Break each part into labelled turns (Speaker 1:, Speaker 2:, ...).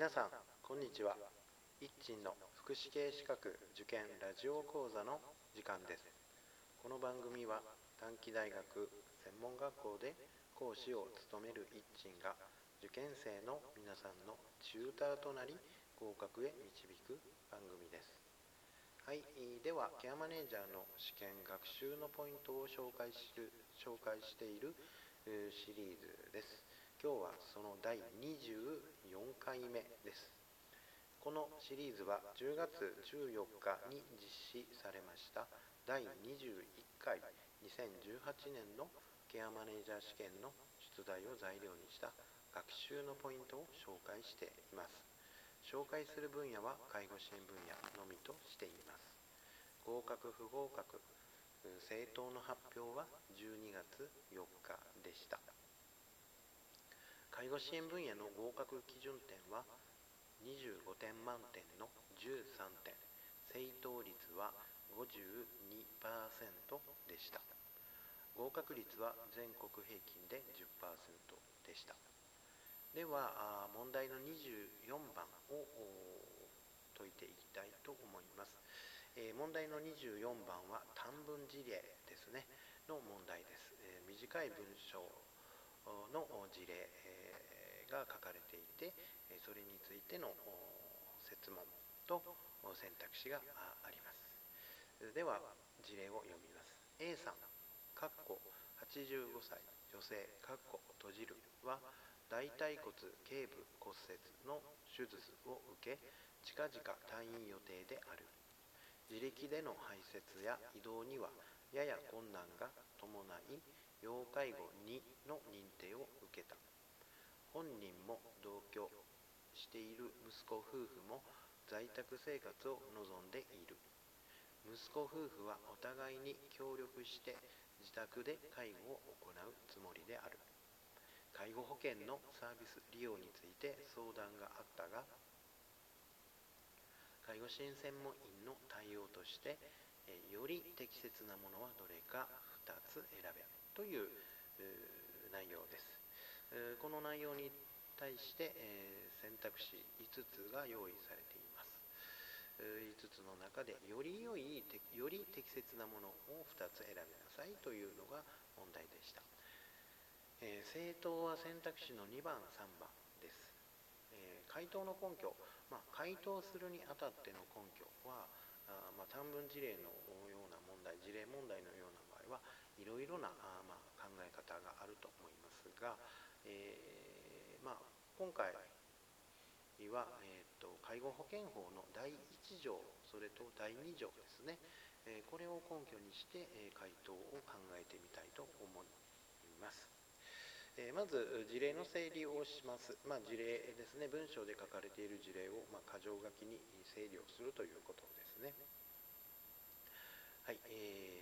Speaker 1: 皆さんこんにちは。一鎮の福祉系資格受験ラジオ講座の時間です。この番組は短期大学専門学校で講師を務める一鎮が受験生の皆さんのチューターとなり合格へ導く番組です。はいではケアマネージャーの試験学習のポイントを紹介する紹介しているシリーズです。今日はその第24回目です。このシリーズは10月14日に実施されました。第21回2018年のケアマネージャー試験の出題を材料にした学習のポイントを紹介しています。紹介する分野は介護支援分野のみとしています。合格不合格政党の発表は12月4日でした。介護支援分野の合格基準点は25点満点の13点。正答率は52%でした。合格率は全国平均で10%でした。では問題の24番を解いていきたいと思います、え、問題の24番は短文事例ですね。の問題です、え、短い文章の事例。が書かれていてそれについての設問と選択肢があります。では事例を読みます。A さん85歳女性閉じるは大腿骨頸部骨折の手術を受け近々退院予定である。自力での排泄や移動にはやや困難が伴い要介護2の認定を受けた。本人も同居している息子夫婦も在宅生活を望んでいる。息子夫婦はお互いに協力して自宅で介護を行うつもりである。介護保険のサービス利用について相談があったが介護支援専門員の対応としてより適切なものはどれか2つ選べという内容です。この内容に対して選択肢5つが用意されています。5つの中でより良いより適切なものを2つ選びなさいというのが問題でした、え政党は選択肢の2番3番です、え回答の根拠、まあ、回答するにあたっての根拠はあ、まあ、短文事例のような問題事例問題のような場合はいろいろなあ、まあ、考え方があると思いますが、えー、まあ、今回は、えーと、介護保険法の第1条それと第2条ですね、えこれを根拠にして、え回答を考えてみたいと思います。えまず事例の整理をします、まあ、事例ですね。文章で書かれている事例を、まあ、箇条書きに整理をするということですね。はい、えー、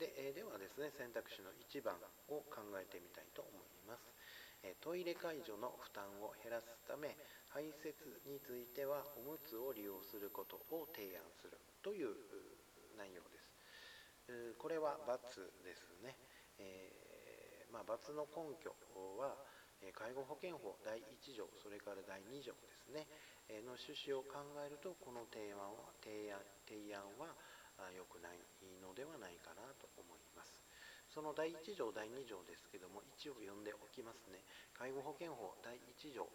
Speaker 1: で,、えではですね選択肢の1番を考えてみたいと思います。えトイレ介助の負担を減らすため排泄についてはおむつを利用することを提案するという内容です。これは×ですね、えー、まあ、×の根拠は介護保険法第1条それから第2条ですね。の趣旨を考えるとこの提案は提案提案は良くないのではないかなと思います。その第1条第2条ですけども一応読んでおきますね。介護保険法第1条。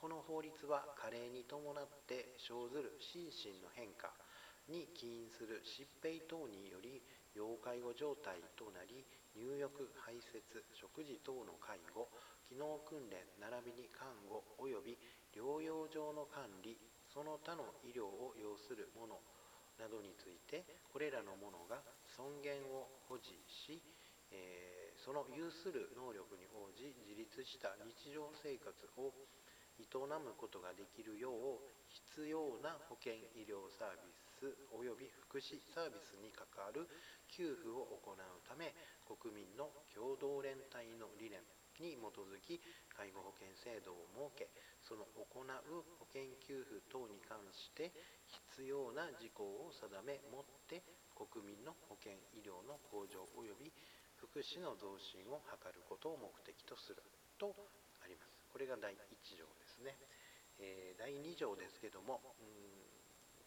Speaker 1: この法律は加齢に伴って生ずる心身の変化。に起因する疾病等により要介護状態となり入浴排泄食事等の介護機能訓練並びに看護及び療養上の管理その他の医療を要する者などについてこれらの者が尊厳を保持しえー、その有する能力に応じ自立した日常生活を営むことができるよう必要な保健医療サービス及び福祉サービスに関わる給付を行うため国民の共同連帯の理念に基づき介護保険制度を設けその行う保険給付等に関して必要な事項を定めもって国民の保険医療の向上及び福祉の増進を図ることを目的とするとあります。これが第1条ですね。えー、第2条ですけどもうん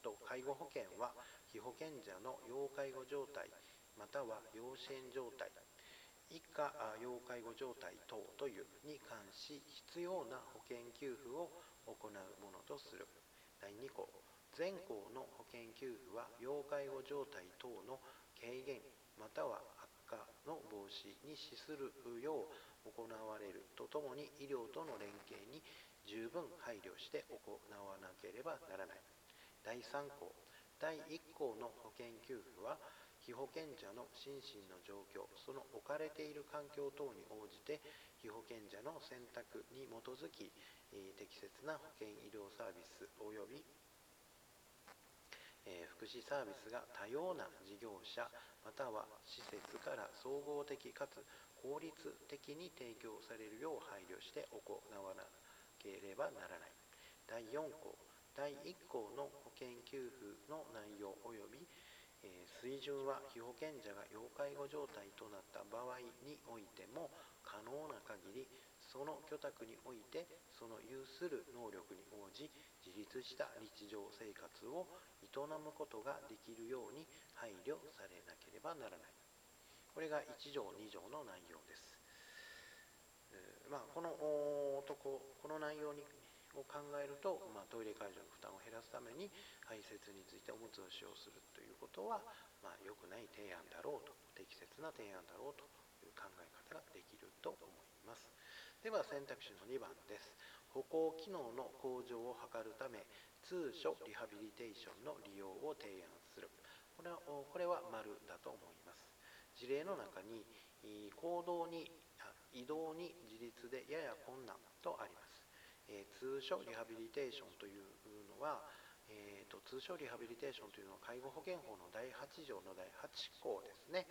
Speaker 1: と介護保険は被保険者の要介護状態または養子縁状態以下要介護状態等というに関し必要な保険給付を行うものとする。第2項全項の保険給付は要介護状態等の軽減または悪化の防止に資するよう行われるとともに医療との連携に十分配慮して行わなければならない。第3項第1項の保険給付は被保険者の心身の状況その置かれている環境等に応じて被保険者の選択に基づき適切な保険医療サービス及び福祉サービスが多様な事業者または施設から総合的かつ効率的に提供されるよう配慮して行わなければならない。第4項第1項の保険給付の内容及びえ水準は被保険者が要介護状態となった場合においても可能な限りその居宅においてその有する能力に応じ自立した日常生活を営むことができるように配慮されなければならない。これが1条2条の内容です、まあ、このとここの内容にを考えると、まあ、トイレ介助の負担を減らすために排泄についておむつを使用するということは、まあ、良くない提案だろうと適切な提案だろうという考え方ができると思います。では選択肢の2番です。歩行機能の向上を図るため通所リハビリテーションの利用を提案する。これはこれは丸だと思います。事例の中に行動に移動に自立でやや困難とあります。えー、通所リハビリテーションというのは、えーと、通所リハビリテーションというのは介護保険法の第8条の第8項ですね、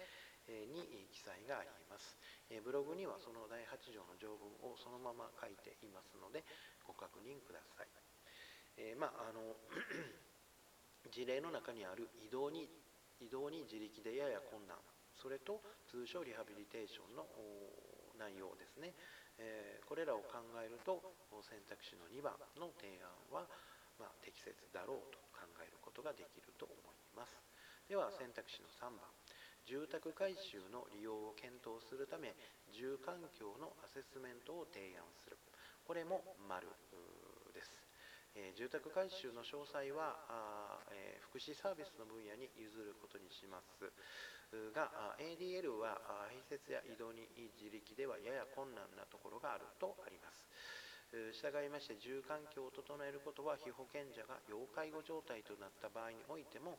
Speaker 1: えー、に記載があります、えー、ブログにはその第8条の条文をそのまま書いていますのでご確認ください、えまああの 事例の中にある移動に移動に自力でやや困難。それと通所リハビリテーションの内容ですね、え、これらを考えると選択肢の2番の提案は、ま、適切だろうと考えることができると思います。では選択肢の3番。住宅改修の利用を検討するため住環境のアセスメントを提案する。これも丸です、えー、住宅改修の詳細はあ、えー、福祉サービスの分野に譲ることにします。が ADL は併設や移動に自力ではやや困難なところがあるとあります従いまして住環境を整えることは被保険者が要介護状態となった場合においても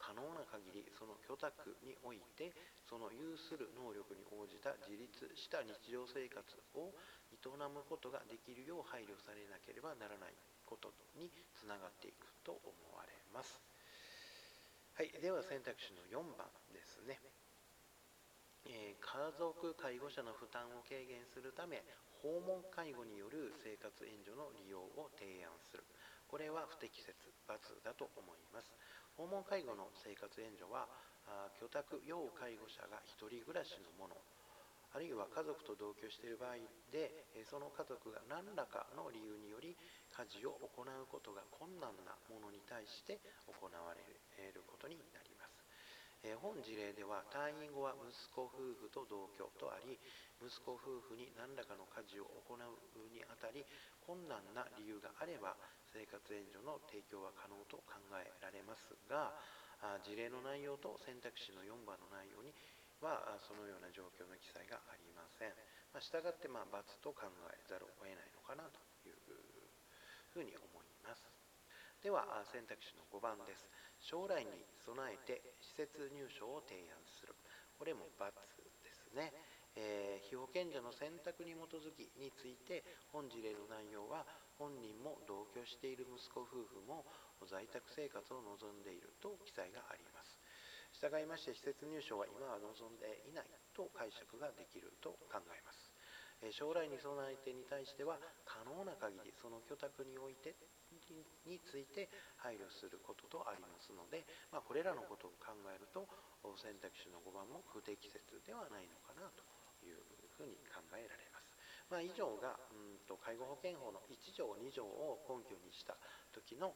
Speaker 1: 可能な限りその居宅においてその有する能力に応じた自立した日常生活を営むことができるよう配慮されなければならないことにつながっていくと思われます。はい、では選択肢の4番ですね、えー、家族介護者の負担を軽減するため訪問介護による生活援助の利用を提案する。これは不適切×だと思います。訪問介護の生活援助は居宅要介護者が1人暮らしのものあるいは家族と同居している場合でその家族が何らかの理由により家事を行うことが困難なものに対して行われることになります。え本事例では退院後は息子夫婦と同居とあり息子夫婦に何らかの家事を行うにあたり困難な理由があれば生活援助の提供は可能と考えられますが事例の内容と選択肢の4番の内容にはそのような状況の記載がありません。まあ、したがってまあ×と考えざるを得ないのかなとふうに思います。では選択肢の5番です。将来に備えて施設入所を提案する。これも×ですね。えー、被保険者の選択に基づきについて本事例の内容は本人も同居している息子夫婦も在宅生活を望んでいると記載があります。従いまして施設入所は今は望んでいないと解釈ができると考えます。将来に備えてに対しては可能な限りその居宅においてについて配慮することとありますので、まあ、これらのことを考えると選択肢の5番も不適切ではないのかなというふうに考えられます。まあ、以上がうんと介護保険法の1条2条を根拠にした時の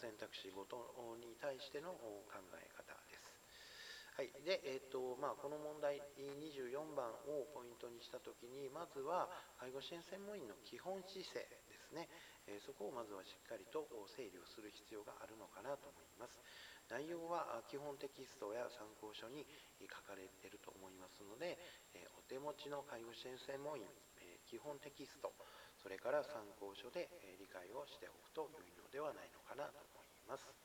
Speaker 1: 選択肢ごとに対しての考え方。はいでえーとまあ、この問題24番をポイントにした時にまずは介護支援専門員の基本姿勢ですね、えそこをまずはしっかりと整理をする必要があるのかなと思います。内容は基本テキストや参考書に書かれていると思いますので、えお手持ちの介護支援専門員、え基本テキスト、それから参考書で理解をしておくと良いのではないのかなと思います。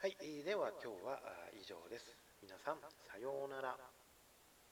Speaker 1: はい、では今日は以上です。皆さん、さようなら。